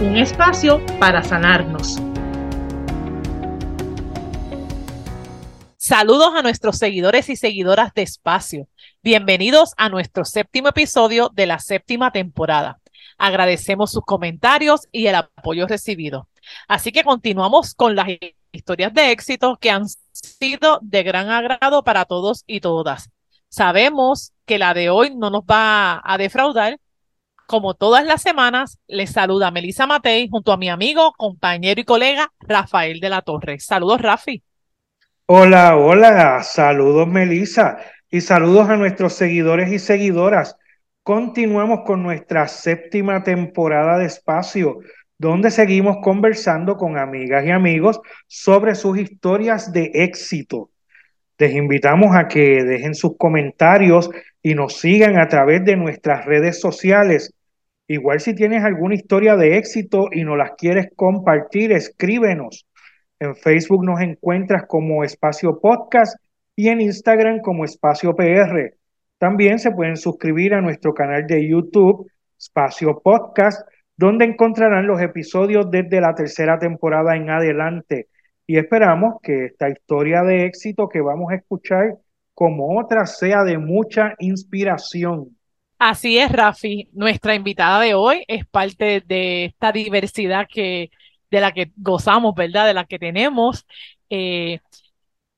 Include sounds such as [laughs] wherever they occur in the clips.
Un espacio para sanarnos. Saludos a nuestros seguidores y seguidoras de Espacio. Bienvenidos a nuestro séptimo episodio de la séptima temporada. Agradecemos sus comentarios y el apoyo recibido. Así que continuamos con las historias de éxito que han sido de gran agrado para todos y todas. Sabemos que la de hoy no nos va a defraudar. Como todas las semanas, les saluda Melissa Matei junto a mi amigo, compañero y colega Rafael de la Torre. Saludos, Rafi. Hola, hola, saludos Melissa y saludos a nuestros seguidores y seguidoras. Continuamos con nuestra séptima temporada de espacio, donde seguimos conversando con amigas y amigos sobre sus historias de éxito. Les invitamos a que dejen sus comentarios y nos sigan a través de nuestras redes sociales. Igual si tienes alguna historia de éxito y no las quieres compartir, escríbenos en Facebook nos encuentras como Espacio Podcast y en Instagram como Espacio PR. También se pueden suscribir a nuestro canal de YouTube, Espacio Podcast, donde encontrarán los episodios desde la tercera temporada en adelante. Y esperamos que esta historia de éxito que vamos a escuchar, como otra, sea de mucha inspiración. Así es, Rafi. Nuestra invitada de hoy es parte de esta diversidad que de la que gozamos, ¿verdad? De la que tenemos. Eh,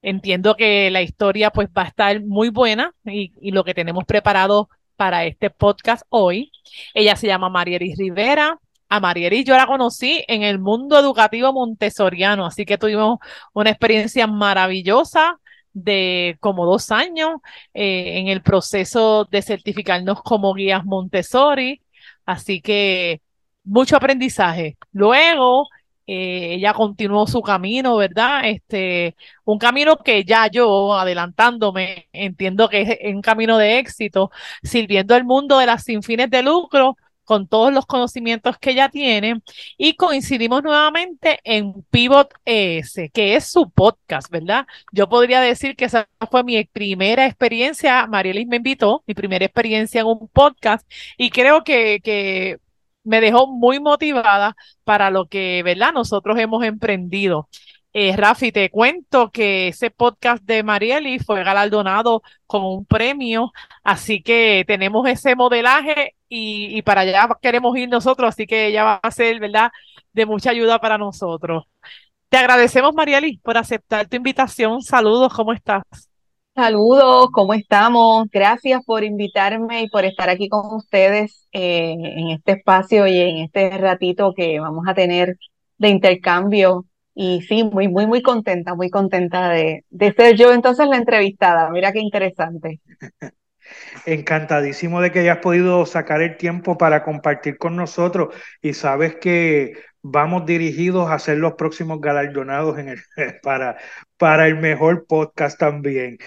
entiendo que la historia pues va a estar muy buena y, lo que tenemos preparado para este podcast hoy. Ella se llama Marieris Rivera. A Marieris yo la conocí en el mundo educativo montessoriano, así que tuvimos una experiencia maravillosa de como dos años eh, en el proceso de certificarnos como guías Montessori, así que mucho aprendizaje. Luego eh, ella continuó su camino, ¿verdad? Este, un camino que ya yo, adelantándome, entiendo que es un camino de éxito, sirviendo al mundo de las sin fines de lucro con todos los conocimientos que ella tiene y coincidimos nuevamente en Pivot ES, que es su podcast, ¿verdad? Yo podría decir que esa fue mi primera experiencia, Marielis me invitó, mi primera experiencia en un podcast y creo que, que me dejó muy motivada para lo que, ¿verdad? Nosotros hemos emprendido. Eh, Rafi, te cuento que ese podcast de Marieli fue galardonado con un premio, así que tenemos ese modelaje y, y, para allá queremos ir nosotros, así que ella va a ser, ¿verdad?, de mucha ayuda para nosotros. Te agradecemos, Marieli, por aceptar tu invitación. Saludos, ¿cómo estás? Saludos, ¿cómo estamos? Gracias por invitarme y por estar aquí con ustedes eh, en este espacio y en este ratito que vamos a tener de intercambio. Y sí, muy, muy, muy contenta, muy contenta de, de ser yo entonces la entrevistada. Mira qué interesante. [laughs] Encantadísimo de que hayas podido sacar el tiempo para compartir con nosotros y sabes que vamos dirigidos a ser los próximos galardonados [laughs] para, para el mejor podcast también.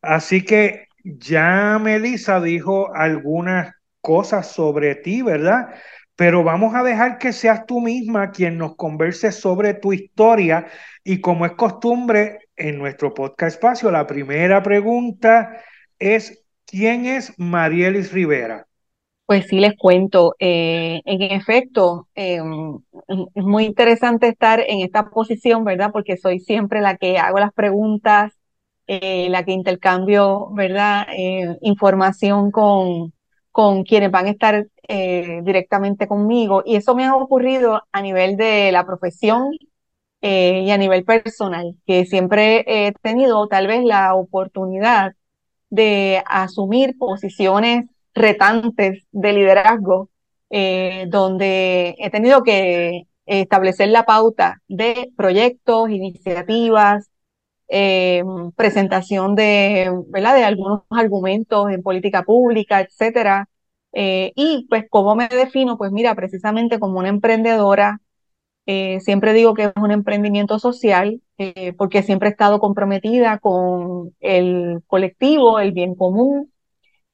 Así que ya Melissa dijo algunas cosas sobre ti, ¿verdad? Pero vamos a dejar que seas tú misma quien nos converse sobre tu historia y como es costumbre en nuestro podcast espacio, la primera pregunta es, ¿quién es Marielis Rivera? Pues sí, les cuento. Eh, en efecto, eh, es muy interesante estar en esta posición, ¿verdad? Porque soy siempre la que hago las preguntas, eh, la que intercambio, ¿verdad? Información con, con quienes van a estar directamente conmigo. Y eso me ha ocurrido a nivel de la profesión y a nivel personal, que siempre he tenido tal vez la oportunidad de asumir posiciones retantes de liderazgo, donde he tenido que establecer la pauta de proyectos, iniciativas, eh, presentación de, de algunos argumentos en política pública, etcétera. Eh, y pues, ¿cómo me defino? Pues mira, precisamente como una emprendedora Eh, siempre digo que es un emprendimiento social eh, porque siempre he estado comprometida con el colectivo, el bien común.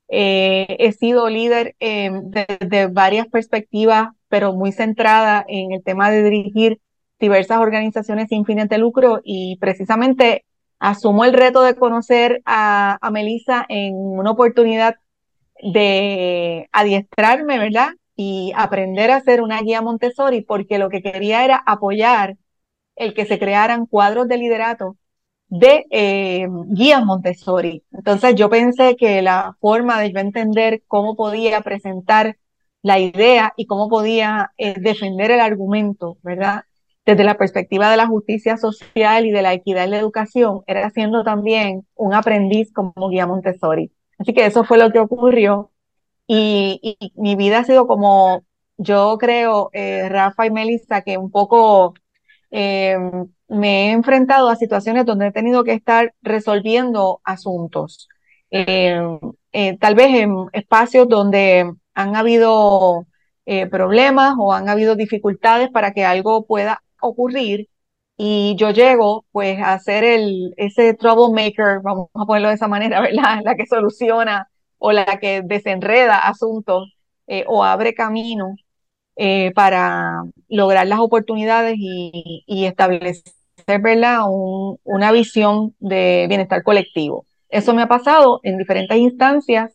Eh, he sido líder desde varias perspectivas, pero muy centrada en el tema de dirigir diversas organizaciones sin fines de lucro y precisamente asumo el reto de conocer a, a Melissa en una oportunidad de adiestrarme, ¿verdad? Y aprender a ser una guía Montessori, porque lo que quería era apoyar el que se crearan cuadros de liderato de eh, guías Montessori. Entonces yo pensé que la forma de yo entender cómo podía presentar la idea y cómo podía eh, defender el argumento, ¿verdad? Desde la perspectiva de la justicia social y de la equidad en la educación, era siendo también un aprendiz como guía Montessori. Así que eso fue lo que ocurrió. Y, mi vida ha sido como, yo creo, eh, Rafa y Melissa, que un poco eh, me he enfrentado a situaciones donde he tenido que estar resolviendo asuntos. Eh, tal vez en espacios donde han habido problemas o han habido dificultades para que algo pueda ocurrir y yo llego pues a ser el, ese troublemaker, vamos a ponerlo de esa manera, [laughs] ¿verdad? La que soluciona o la que desenreda asuntos eh, o abre camino eh, para lograr las oportunidades y, establecer, ¿verdad? una visión de bienestar colectivo. Eso me ha pasado en diferentes instancias.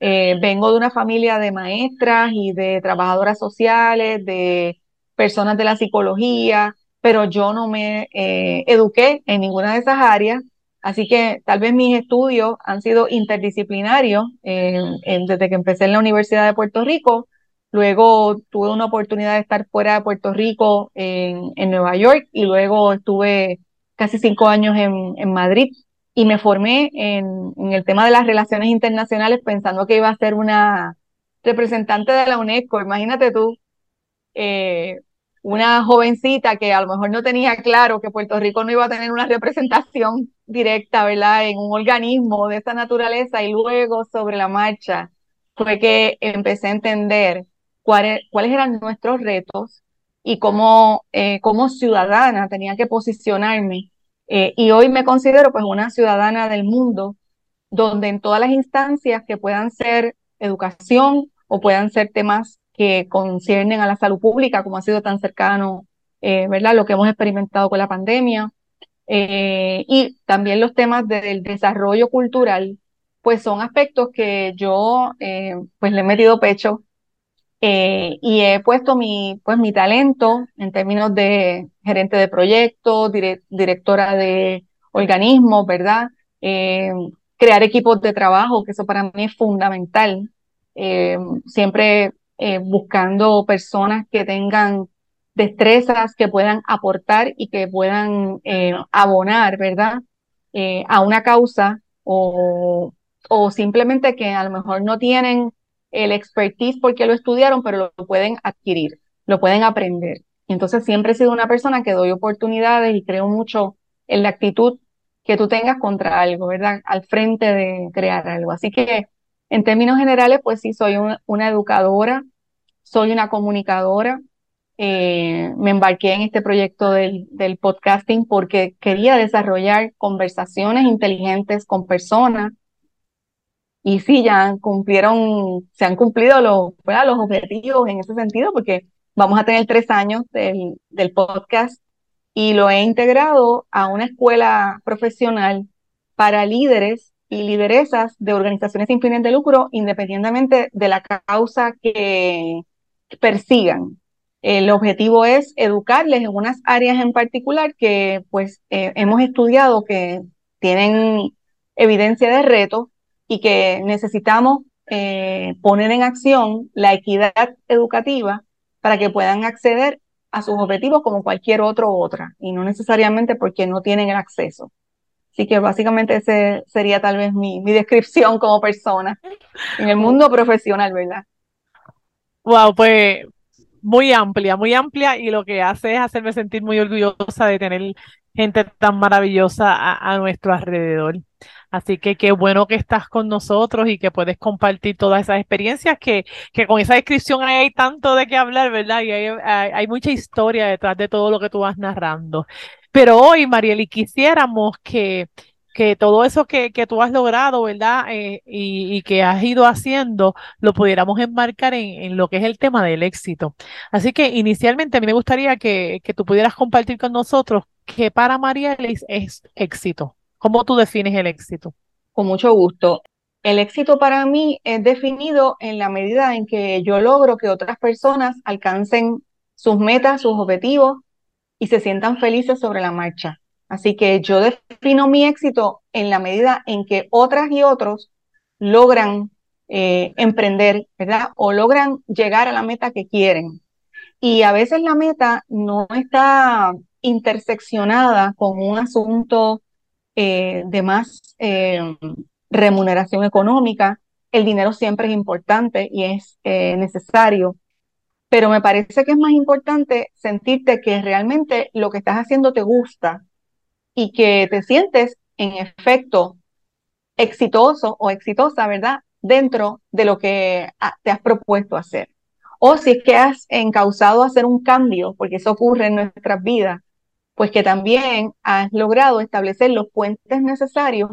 Eh, vengo de una familia de maestras y de trabajadoras sociales, de personas de la psicología, pero yo no me eduqué en ninguna de esas áreas, así que tal vez mis estudios han sido interdisciplinarios desde que empecé en la Universidad de Puerto Rico. Luego tuve una oportunidad de estar fuera de Puerto Rico en, Nueva York y luego estuve casi cinco años en, Madrid y me formé en, el tema de las relaciones internacionales pensando que iba a ser una representante de la UNESCO. Imagínate tú, eh, una jovencita que a lo mejor no tenía claro que Puerto Rico no iba a tener una representación directa, ¿verdad?, en un organismo de esa naturaleza y luego sobre la marcha fue que empecé a entender cuáles, cuáles eran nuestros retos y cómo eh, como ciudadana tenía que posicionarme. Eh, y hoy me considero pues una ciudadana del mundo donde en todas las instancias que puedan ser educación o puedan ser temas que conciernen a la salud pública, como ha sido tan cercano, eh, ¿verdad? Lo que hemos experimentado con la pandemia. Eh, y también los temas del desarrollo cultural, pues son aspectos que yo eh, pues le he metido pecho y he puesto mi, pues, mi talento en términos de gerente de proyectos, directora de organismos, ¿verdad? crear equipos de trabajo, que eso para mí es fundamental. siempre eh, buscando personas que tengan destrezas, que puedan aportar y que puedan eh, abonar, ¿verdad? Eh, a una causa o, o simplemente que a lo mejor no tienen el expertise porque lo estudiaron, pero lo pueden adquirir, lo pueden aprender. entonces siempre he sido una persona que doy oportunidades y creo mucho en la actitud que tú tengas contra algo, ¿verdad? Al frente de crear algo. Así que en términos generales, pues sí, soy una educadora, soy una comunicadora. Eh, me embarqué en este proyecto del, podcasting porque quería desarrollar conversaciones inteligentes con personas. Y sí, ya cumplieron, se han cumplido los, los objetivos en ese sentido, porque vamos a tener tres años del, del podcast y lo he integrado a una escuela profesional para líderes y lideresas de organizaciones sin fines de lucro, independientemente de la causa que persigan. El objetivo es educarles en unas áreas en particular que pues eh, hemos estudiado que tienen evidencia de reto y que necesitamos eh, poner en acción la equidad educativa para que puedan acceder a sus objetivos como cualquier otro otra y no necesariamente porque no tienen el acceso. Así que básicamente ese sería tal vez mi, mi descripción como persona en el mundo profesional, ¿verdad? Wow, pues muy amplia, muy amplia y lo que hace es hacerme sentir muy orgullosa de tener gente tan maravillosa a, a nuestro alrededor. Así que qué bueno que estás con nosotros y que puedes compartir todas esas experiencias que, que con esa descripción hay, tanto de qué hablar, ¿verdad? Y hay, hay, mucha historia detrás de todo lo que tú vas narrando. Pero hoy, Marieli, quisiéramos que, que todo eso que, que tú has logrado, ¿verdad? Eh, y, y, que has ido haciendo, lo pudiéramos enmarcar en, en, lo que es el tema del éxito. Así que inicialmente a mí me gustaría que, que tú pudieras compartir con nosotros que para Marieli es éxito. ¿Cómo tú defines el éxito? Con mucho gusto. El éxito para mí es definido en la medida en que yo logro que otras personas alcancen sus metas, sus objetivos y se sientan felices sobre la marcha. Así que yo defino mi éxito en la medida en que otras y otros logran eh, emprender, ¿verdad? O logran llegar a la meta que quieren. Y a veces la meta no está interseccionada con un asunto eh, de más eh, remuneración económica. El dinero siempre es importante y es necesario, pero me parece que es más importante sentirte que realmente lo que estás haciendo te gusta y que te sientes en efecto exitoso o exitosa, ¿verdad? Dentro de lo que te has propuesto hacer. O si es que has encausado hacer un cambio, porque eso ocurre en nuestras vidas, pues que también has logrado establecer los puentes necesarios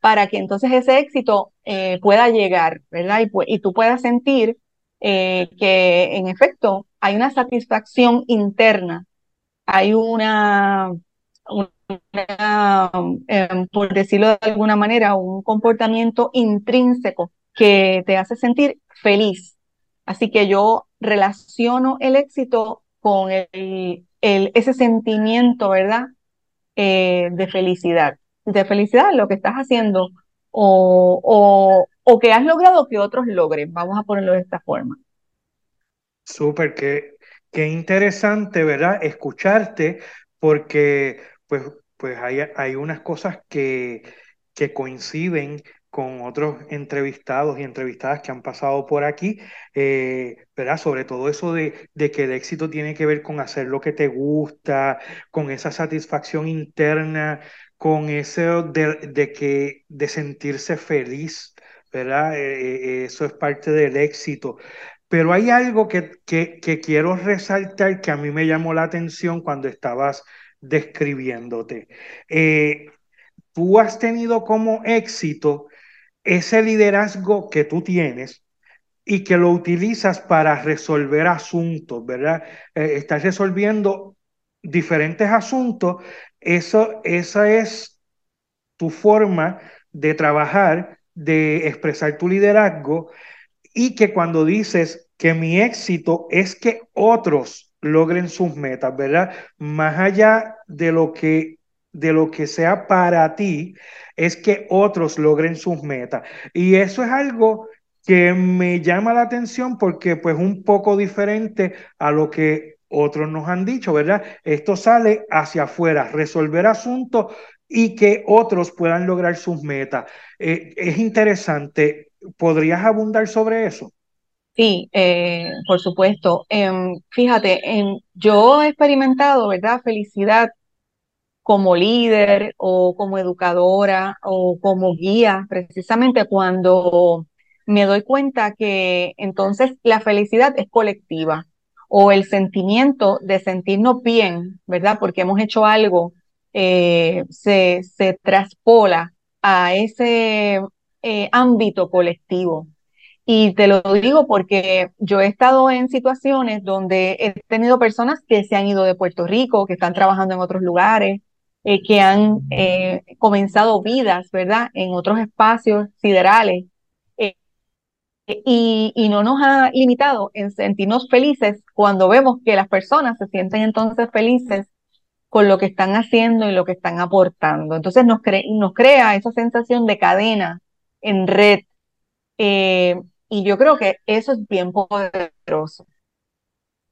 para que entonces ese éxito eh, pueda llegar, ¿verdad? Y, tú puedas sentir eh, que en efecto hay una satisfacción interna, hay una, em, por decirlo de alguna manera, un comportamiento intrínseco que te hace sentir feliz. Así que yo relaciono el éxito con el, ese sentimiento, ¿verdad? Eh, de felicidad, de felicidad lo que estás haciendo o, o, o, que has logrado que otros logren, vamos a ponerlo de esta forma. Súper, qué, qué interesante, ¿verdad? Escucharte, porque pues, pues hay, hay unas cosas que, que coinciden con otros entrevistados y entrevistadas que han pasado por aquí, eh, ¿verdad? Sobre todo eso de, de, que el éxito tiene que ver con hacer lo que te gusta, con esa satisfacción interna, con eso de, de que, de sentirse feliz, ¿verdad? Eh, eh, eso es parte del éxito. Pero hay algo que, que, que quiero resaltar que a mí me llamó la atención cuando estabas describiéndote. tú has tenido como éxito ese liderazgo que tú tienes y que lo utilizas para resolver asuntos, ¿verdad? Eh, estás resolviendo diferentes asuntos, eso, esa es tu forma de trabajar, de expresar tu liderazgo y que cuando dices que mi éxito es que otros logren sus metas, ¿verdad? Más allá de lo que de lo que sea para ti, es que otros logren sus metas. Y eso es algo que me llama la atención porque pues un poco diferente a lo que otros nos han dicho, ¿verdad? Esto sale hacia afuera, resolver asuntos y que otros puedan lograr sus metas. Eh, es interesante. ¿Podrías abundar sobre eso? Sí, eh, por supuesto. Em, fíjate, em, yo he experimentado, ¿verdad? Felicidad como líder o como educadora o como guía, precisamente cuando me doy cuenta que entonces la felicidad es colectiva o el sentimiento de sentirnos bien, ¿verdad? Porque hemos hecho algo, eh, se, se traspola a ese eh, ámbito colectivo. Y te lo digo porque yo he estado en situaciones donde he tenido personas que se han ido de Puerto Rico, que están trabajando en otros lugares, eh, que han eh, comenzado vidas, ¿verdad?, en otros espacios siderales. Eh, y, no nos ha limitado en sentirnos felices cuando vemos que las personas se sienten entonces felices con lo que están haciendo y lo que están aportando. Entonces nos crea esa sensación de cadena en red. Y yo creo que eso es bien poderoso.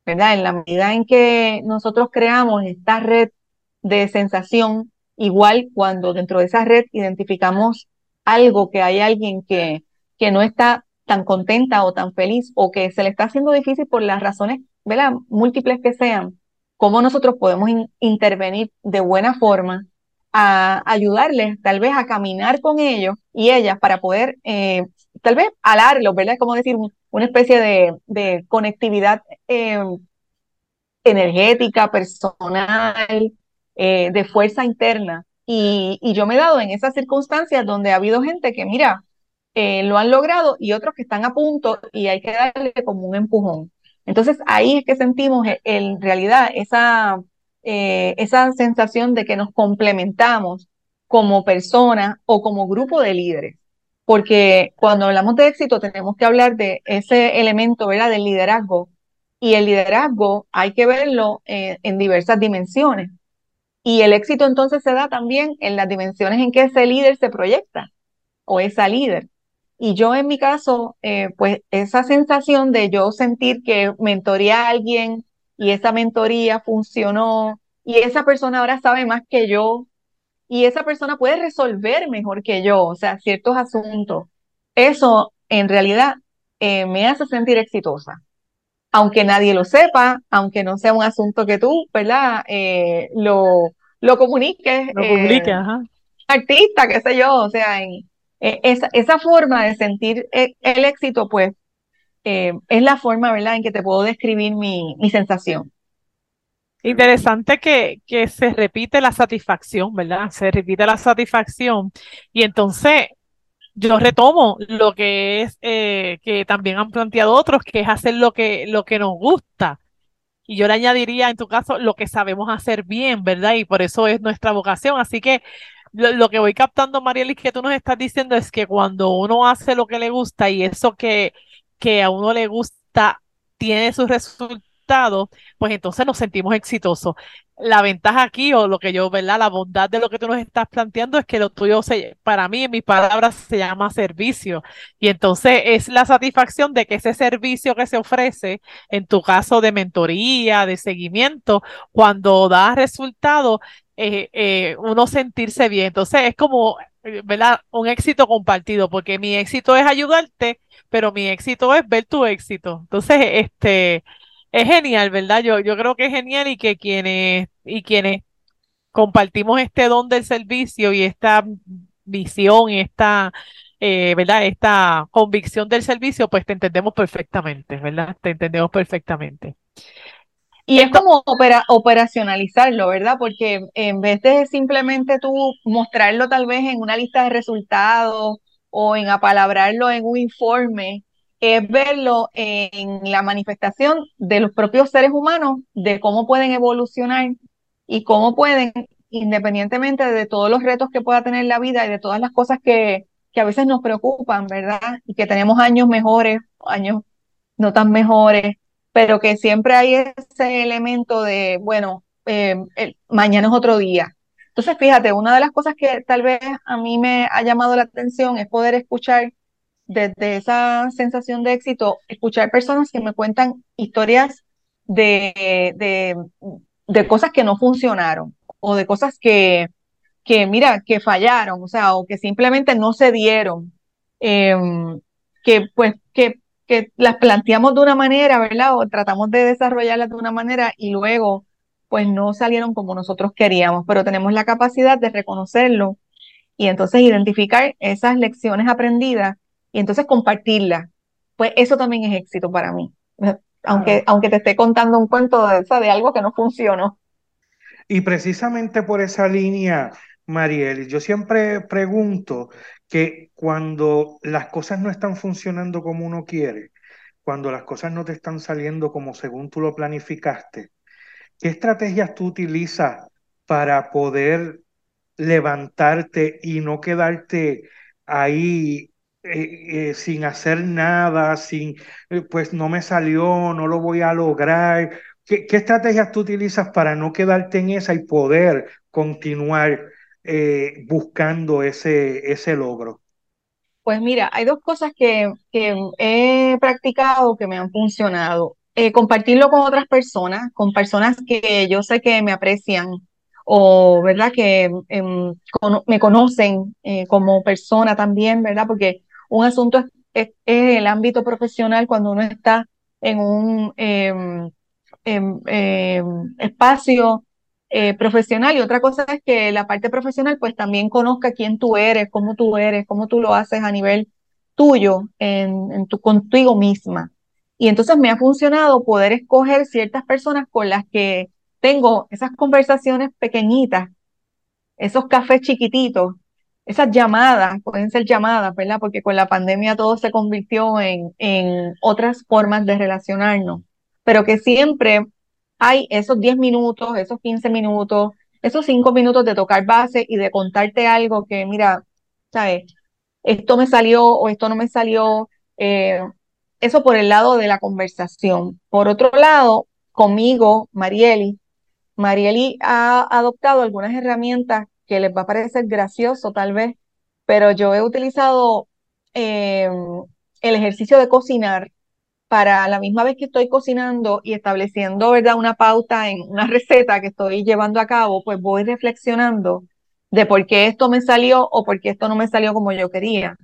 ¿verdad? En la medida en que nosotros creamos esta red de sensación, igual cuando dentro de esa red identificamos algo que hay alguien que, que no está tan contenta o tan feliz o que se le está haciendo difícil por las razones ¿verdad? múltiples que sean, cómo nosotros podemos intervenir de buena forma a ayudarles tal vez a caminar con ellos y ellas para poder eh, tal vez alarlos, ¿verdad? Como decir, una especie de, conectividad eh, energética, personal, eh, de fuerza interna. Y, yo me he dado en esas circunstancias donde ha habido gente que, mira, lo han logrado y otros que están a punto y hay que darle como un empujón. Entonces ahí es que sentimos en realidad esa eh, esa sensación de que nos complementamos como persona o como grupo de líderes. Porque cuando hablamos de éxito tenemos que hablar de ese elemento, ¿verdad? Del liderazgo. Y el liderazgo hay que verlo eh, en diversas dimensiones. Y el éxito entonces se da también en las dimensiones en que ese líder se proyecta o esa líder. Y yo en mi caso, eh, pues esa sensación de yo sentir que mentoreé a alguien y esa mentoría funcionó y esa persona ahora sabe más que yo y esa persona puede resolver mejor que yo, o sea, ciertos asuntos. Eso en realidad eh, me hace sentir exitosa. Aunque nadie lo sepa, aunque no sea un asunto que tú, ¿verdad? Eh, lo, lo comuniques. Lo publique, eh, ajá. Artista, qué sé yo, o sea, en, esa, esa forma de sentir el, éxito, pues, es la forma, ¿verdad?, en que te puedo describir mi, mi sensación. Interesante que, que se repite la satisfacción, ¿verdad? Se repite la satisfacción. Y entonces yo retomo lo que es eh, que también han planteado otros, que es hacer lo que, lo que nos gusta. Y yo le añadiría, en tu caso, lo que sabemos hacer bien, ¿verdad? Y por eso es nuestra vocación. Así que lo, que voy captando, Marielis, que tú nos estás diciendo es que cuando uno hace lo que le gusta y eso que, que a uno le gusta tiene sus resultados, pues entonces nos sentimos exitosos. La ventaja aquí, o lo que yo, ¿verdad? La bondad de lo que tú nos estás planteando es que lo tuyo, se, para mí, en mis palabras, se llama servicio. Y entonces es la satisfacción de que ese servicio que se ofrece, en tu caso de mentoría, de seguimiento, cuando da resultado, eh, eh, uno sentirse bien. Entonces es como, ¿verdad? Un éxito compartido, porque mi éxito es ayudarte, pero mi éxito es ver tu éxito. Entonces, este, es genial, ¿verdad? Yo, yo creo que es genial y que quienes, y quienes compartimos este don del servicio y esta visión y esta, eh, ¿verdad? Esta convicción del servicio, pues te entendemos perfectamente, ¿verdad? Te entendemos perfectamente. Y es como operacionalizarlo, ¿verdad? Porque en vez de simplemente tú mostrarlo tal vez en una lista de resultados o en apalabrarlo en un informe, es verlo en la manifestación de los propios seres humanos, de cómo pueden evolucionar y cómo pueden, independientemente de todos los retos que pueda tener la vida y de todas las cosas que, que a veces nos preocupan, ¿verdad? Y que tenemos años mejores, años no tan mejores, pero que siempre hay ese elemento de, bueno, eh, mañana es otro día. Entonces, fíjate, una de las cosas que tal vez a mí me ha llamado la atención es poder escuchar desde esa sensación de éxito, escuchar personas que me cuentan historias de, de, cosas que no funcionaron o de cosas que, que, mira, que fallaron, o sea, o que simplemente no se dieron, em, que pues que, que las planteamos de una manera, ¿verdad? O tratamos de desarrollarlas de una manera y luego pues no salieron como nosotros queríamos, pero tenemos la capacidad de reconocerlo y entonces identificar esas lecciones aprendidas y entonces compartirla, pues eso también es éxito para mí, aunque, aunque te esté contando un cuento de, de algo que no funcionó. Y precisamente por esa línea, Mariel, yo siempre pregunto que cuando las cosas no están funcionando como uno quiere, cuando las cosas no te están saliendo como según tú lo planificaste, ¿qué estrategias tú utilizas para poder levantarte y no quedarte ahí eh, eh, sin hacer nada, sin, eh, pues no me salió, no lo voy a lograr. ¿Qué, estrategias tú utilizas para no quedarte en esa y poder continuar buscando ese, ese logro? Pues mira, hay dos cosas que, que he practicado que me han funcionado. compartirlo con otras personas, con personas que yo sé que me aprecian o, ¿verdad? Que em, me conocen como persona también, ¿verdad? Porque un asunto es, el ámbito profesional cuando uno está en un, em, em, em, espacio eh, profesional y otra cosa es que la parte profesional pues también conozca quién tú eres, cómo tú eres, cómo tú lo haces a nivel tuyo, en, en tu, contigo misma. Y entonces me ha funcionado poder escoger ciertas personas con las que tengo esas conversaciones pequeñitas, esos cafés chiquititos, esas llamadas, pueden ser llamadas, ¿verdad? Porque con la pandemia todo se convirtió en, en otras formas de relacionarnos, pero que siempre hay esos 10 minutos, esos 15 minutos, esos 5 minutos de tocar base y de contarte algo que, mira, ¿sabes? Esto me salió o esto no me salió. Eh, eso por el lado de la conversación. Por otro lado, conmigo, Marieli, Marieli ha adoptado algunas herramientas que les va a parecer gracioso tal vez, pero yo he utilizado eh, el ejercicio de cocinar para la misma vez que estoy cocinando y estableciendo, ¿verdad?, una pauta en una receta que estoy llevando a cabo, pues voy reflexionando de por qué esto me salió o por qué esto no me salió como yo quería.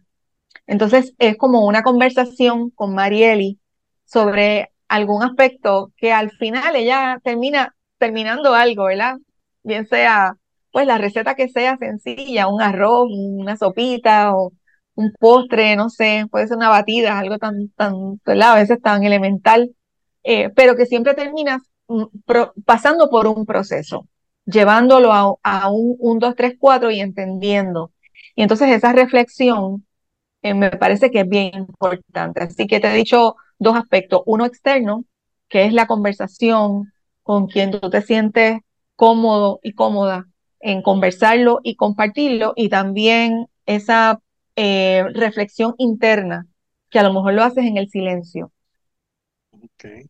Entonces es como una conversación con Marieli sobre algún aspecto que al final ella termina terminando algo, ¿verdad? Bien sea pues la receta que sea sencilla, un arroz, una sopita o un postre, no sé, puede ser una batida, algo tan, tan, a veces tan elemental, eh, pero que siempre terminas mm, pasando por un proceso, llevándolo a, a un 1, 2, 3, 4 y entendiendo. Y entonces esa reflexión eh, me parece que es bien importante. Así que te he dicho dos aspectos. Uno externo, que es la conversación con quien tú te sientes cómodo y cómoda en conversarlo y compartirlo, y también esa eh, reflexión interna, que a lo mejor lo haces en el silencio.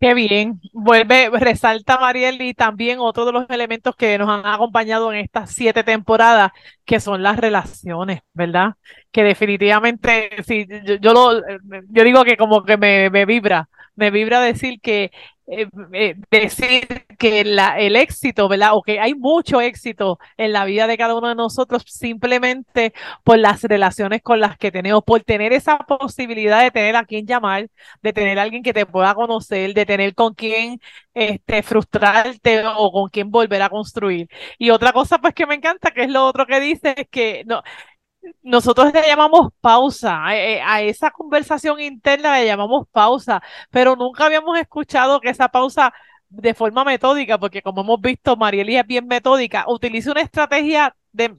Qué bien. Vuelve, resalta Mariel y también otro de los elementos que nos han acompañado en estas siete temporadas, que son las relaciones, ¿verdad? Que definitivamente, sí, yo, lo, yo digo que como que me, me vibra, me vibra decir que eh, eh, decir que el éxito, ¿verdad? O que hay mucho éxito en la vida de cada uno de nosotros simplemente por las relaciones con las que tenemos, por tener esa posibilidad de tener a quien llamar, de tener a alguien que te pueda conocer, de tener con quien este, frustrarte o con quien volver a construir. Y otra cosa, pues que me encanta, que es lo otro que dice, es que no, nosotros le llamamos pausa, eh, a, esa conversación interna le llamamos pausa, pero nunca habíamos escuchado que esa pausa de forma metódica, porque como hemos visto, Marieli es bien metódica, utiliza una estrategia de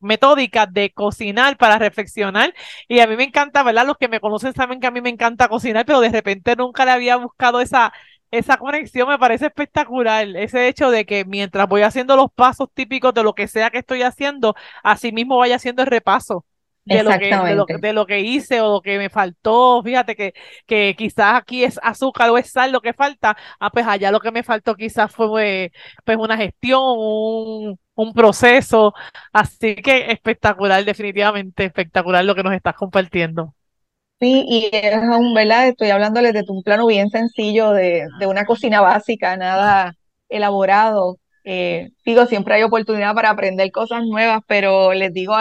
metódica de cocinar para reflexionar y a mí me encanta, ¿verdad? Los que me conocen saben que a mí me encanta cocinar, pero de repente nunca le había buscado esa esa conexión me parece espectacular. Ese hecho de que mientras voy haciendo los pasos típicos de lo que sea que estoy haciendo, así mismo vaya haciendo el repaso de lo, que, de, lo, que hice o lo que me faltó. Fíjate que, que quizás aquí es azúcar o es sal lo que falta. Ah, pues allá lo que me faltó quizás fue pues una gestión, un, un proceso. Así que espectacular, definitivamente espectacular lo que nos estás compartiendo. Sí, y es un, ¿verdad? Estoy hablándoles de un plano bien sencillo de, de una cocina básica, nada elaborado. Eh, digo, siempre hay oportunidad para aprender cosas nuevas, pero les digo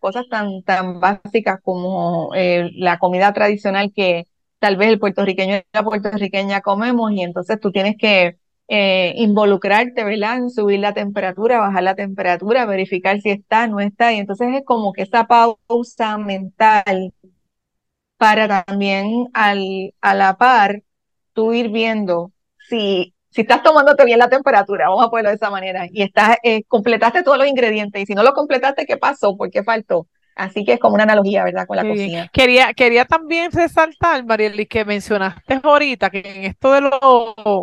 cosas tan, tan básicas como eh, la comida tradicional que tal vez el puertorriqueño y la puertorriqueña comemos y entonces tú tienes que eh, involucrarte, ¿verdad? En subir la temperatura, bajar la temperatura, verificar si está, no está, y entonces es como que esa pausa mental para también al, a la par tú ir viendo si, si estás tomándote bien la temperatura, vamos a ponerlo de esa manera, y estás, eh, completaste todos los ingredientes, y si no lo completaste, ¿qué pasó? ¿Por qué faltó? Así que es como una analogía, ¿verdad? Con la cocina. Quería, quería también resaltar, Marieli, que mencionaste ahorita que en esto de lo...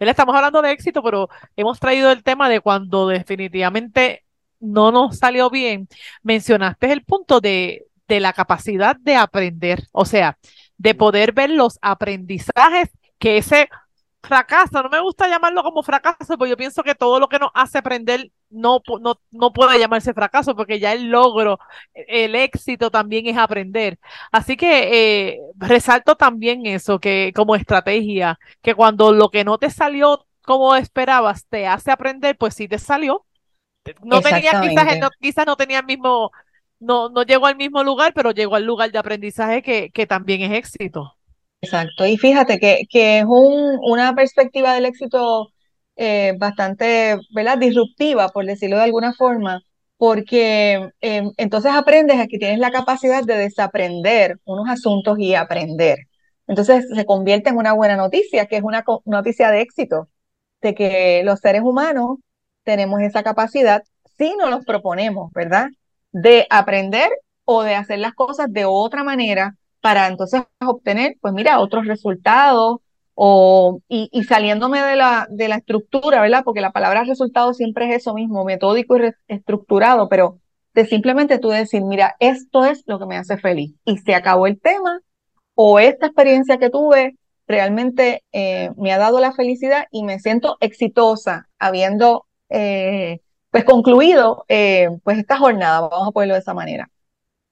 Estamos hablando de éxito, pero hemos traído el tema de cuando definitivamente no nos salió bien. Mencionaste el punto de, de la capacidad de aprender, o sea, de poder ver los aprendizajes que ese fracaso, no me gusta llamarlo como fracaso, porque yo pienso que todo lo que nos hace aprender no, no, no puede llamarse fracaso, porque ya el logro, el éxito también es aprender. Así que eh, resalto también eso, que como estrategia, que cuando lo que no te salió como esperabas te hace aprender, pues sí te salió. No tenía, quizás, no, quizás no tenía el mismo no, no llegó al mismo lugar, pero llegó al lugar de aprendizaje que, que también es éxito. Exacto, y fíjate que, que es un, una perspectiva del éxito eh, bastante, ¿verdad? Disruptiva, por decirlo de alguna forma, porque eh, entonces aprendes a que tienes la capacidad de desaprender unos asuntos y aprender. Entonces se convierte en una buena noticia, que es una noticia de éxito, de que los seres humanos tenemos esa capacidad, si nos los proponemos, ¿verdad? De aprender o de hacer las cosas de otra manera para entonces obtener, pues mira, otros resultados o, y, y, saliéndome de la, de la estructura, ¿verdad? Porque la palabra resultado siempre es eso mismo, metódico y estructurado, pero de simplemente tú decir, mira, esto es lo que me hace feliz y se acabó el tema o esta experiencia que tuve realmente eh, me ha dado la felicidad y me siento exitosa habiendo eh, pues concluido eh, pues esta jornada, vamos a ponerlo de esa manera.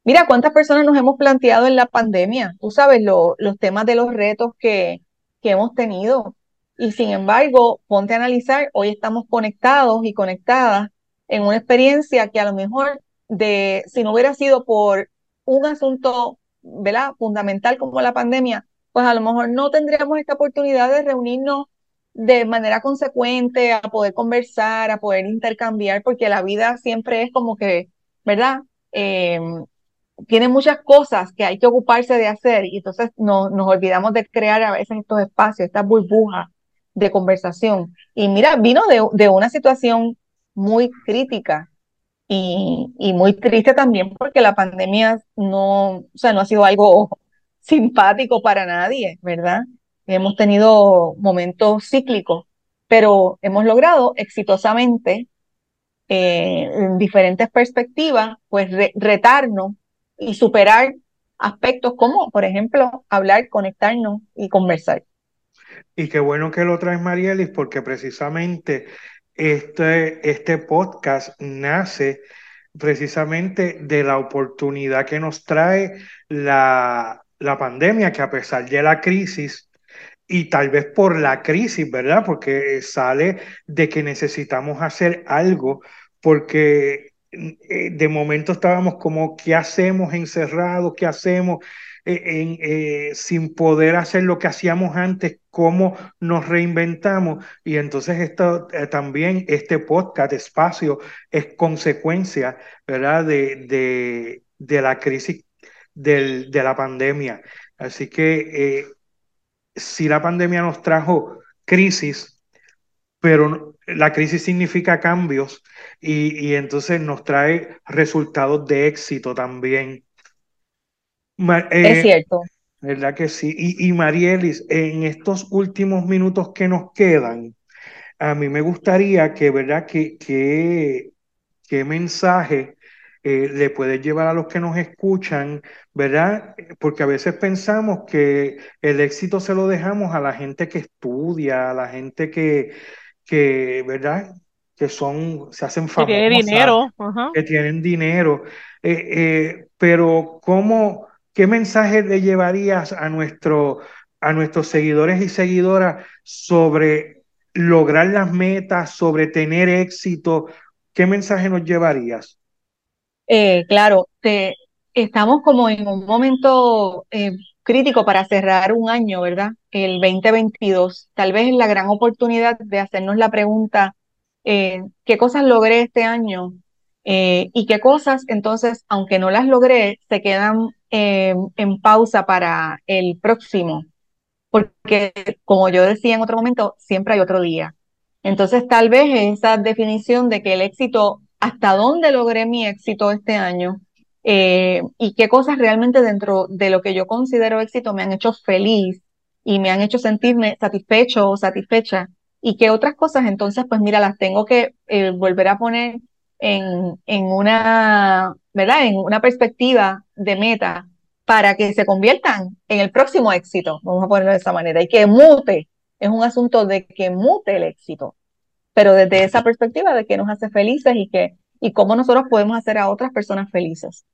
Mira, cuántas personas nos hemos planteado en la pandemia, tú sabes, los temas de los retos que, que hemos tenido. Y sin embargo, ponte a analizar, hoy estamos conectados y conectadas en una experiencia que a lo mejor de, si no hubiera sido por un asunto, ¿verdad? Fundamental como la pandemia, pues a lo mejor no tendríamos esta oportunidad de reunirnos de manera consecuente, a poder conversar, a poder intercambiar, porque la vida siempre es como que, ¿verdad? Eh, tiene muchas cosas que hay que ocuparse de hacer y entonces no, nos olvidamos de crear a veces estos espacios, estas burbujas de conversación. Y mira, vino de, de una situación muy crítica y, y, muy triste también porque la pandemia no, o sea, no ha sido algo [laughs] simpático para nadie, ¿verdad? Hemos tenido momentos cíclicos, pero hemos logrado exitosamente eh, en diferentes perspectivas, pues retarnos y superar aspectos como, por ejemplo, hablar, conectarnos y conversar. Y qué bueno que lo traes, Marielis, porque precisamente este, este podcast nace precisamente de la oportunidad que nos trae la, la pandemia, que a pesar de la crisis, y tal vez por la crisis, ¿verdad? Porque sale de que necesitamos hacer algo, porque eh, de momento estábamos como, ¿qué hacemos encerrados? ¿Qué hacemos eh, eh, sin poder hacer lo que hacíamos antes? ¿Cómo nos reinventamos? Y entonces esto, también este podcast, espacio, es consecuencia, ¿verdad? De, de, de la crisis del, de la pandemia. Así que si la pandemia nos trajo crisis, pero la crisis significa cambios y, entonces nos trae resultados de éxito también. es eh, cierto. ¿Verdad que sí? Y, y, Marielis, en estos últimos minutos que nos quedan, a mí me gustaría que, ¿verdad? Que, que, qué mensaje eh, le puedes llevar a los que nos escuchan, ¿verdad? Porque a veces pensamos que el éxito se lo dejamos a la gente que estudia, a la gente que, que ¿verdad? Que son, se hacen famosas, que tienen dinero, que tienen dinero. Eh, eh, pero ¿cómo, qué mensaje le llevarías a, nuestro, a nuestros seguidores y seguidoras sobre lograr las metas, sobre tener éxito? ¿Qué mensaje nos llevarías? Eh, claro, estamos como en un momento crítico para cerrar un año, ¿verdad? El 2022. Tal vez es la gran oportunidad de hacernos la pregunta, eh, ¿qué cosas logré este año? Eh, y qué cosas, entonces, aunque no las logré, se quedan eh, en pausa para el próximo. Porque, como yo decía en otro momento, siempre hay otro día. Entonces, tal vez esa definición de que el éxito, hasta dónde logré mi éxito este año, eh, y qué cosas realmente dentro de lo que yo considero éxito me han hecho feliz y me han hecho sentirme satisfecho o satisfecha y qué otras cosas entonces pues mira las tengo que eh, volver a poner en, en una, ¿verdad? En una perspectiva de meta para que se conviertan en el próximo éxito, vamos a ponerlo de esa manera, y que mute, es un asunto de que mute el éxito, pero desde esa perspectiva de que nos hace felices y que y cómo nosotros podemos hacer a otras personas felices.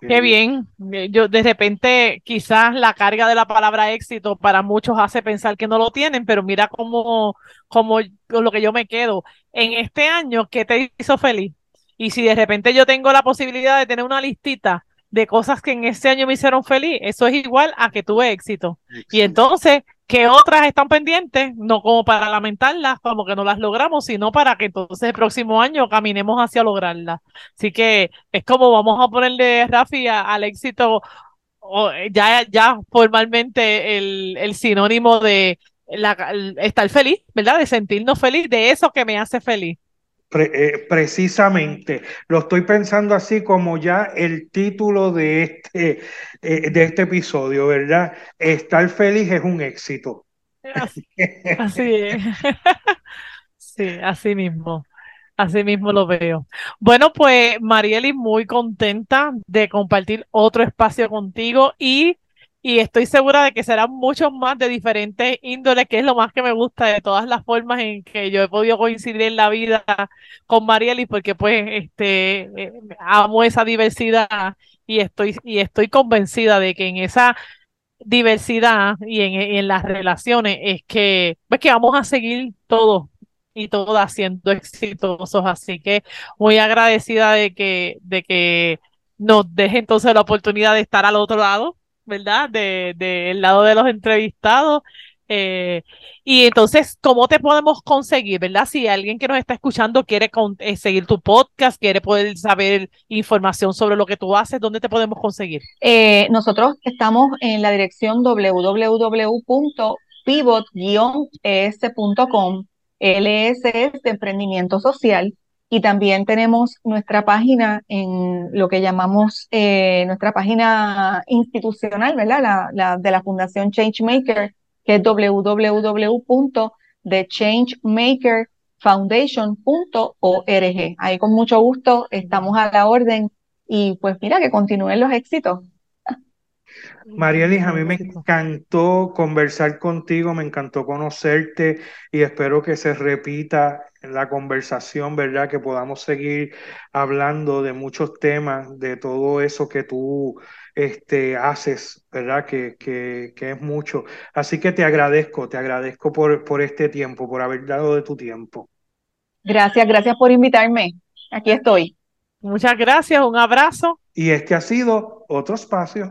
Qué bien. Yo de repente quizás la carga de la palabra éxito para muchos hace pensar que no lo tienen, pero mira cómo, cómo con lo que yo me quedo. En este año, ¿qué te hizo feliz? Y si de repente yo tengo la posibilidad de tener una listita de cosas que en ese año me hicieron feliz, eso es igual a que tuve éxito. Y entonces, que otras están pendientes, no como para lamentarlas, como que no las logramos, sino para que entonces el próximo año caminemos hacia lograrlas. Así que es como vamos a ponerle, Rafi, al éxito, ya, ya formalmente el, el sinónimo de la, estar feliz, ¿verdad? De sentirnos feliz, de eso que me hace feliz. Eh, precisamente, lo estoy pensando así como ya el título de este, eh, de este episodio, ¿verdad? Estar feliz es un éxito. Así, es. [laughs] sí, así mismo. Así mismo lo veo. Bueno, pues Marieli, muy contenta de compartir otro espacio contigo y y estoy segura de que serán muchos más de diferentes índoles, que es lo más que me gusta de todas las formas en que yo he podido coincidir en la vida con Marieli, porque pues este eh, amo esa diversidad y estoy y estoy convencida de que en esa diversidad y en, las relaciones es que pues que vamos a seguir todos y todas siendo exitosos, así que muy agradecida de que de que nos deje entonces la oportunidad de estar al otro lado ¿verdad? Del de, lado de los entrevistados. Eh, y entonces, ¿cómo te podemos conseguir, verdad? Si alguien que nos está escuchando quiere eh, seguir tu podcast, quiere poder saber información sobre lo que tú haces, ¿dónde te podemos conseguir? Eh, nosotros estamos en la dirección www.pivot-es.com. Es de emprendimiento social y también tenemos nuestra página en lo que llamamos eh, nuestra página institucional, ¿verdad? La, de la Fundación Changemaker, que es www.thechangemakerfoundation.org. Ahí con mucho gusto estamos a la orden y pues mira, que continúen los éxitos. Marielis, a mí me encantó conversar contigo, me encantó conocerte y espero que se repita en la conversación, ¿verdad? Que podamos seguir hablando de muchos temas, de todo eso que tú este, haces, ¿verdad? Que, que, que es mucho. Así que te agradezco, te agradezco por, por este tiempo, por haber dado de tu tiempo. Gracias, gracias por invitarme. Aquí estoy. Muchas gracias, un abrazo. Y este ha sido otro espacio.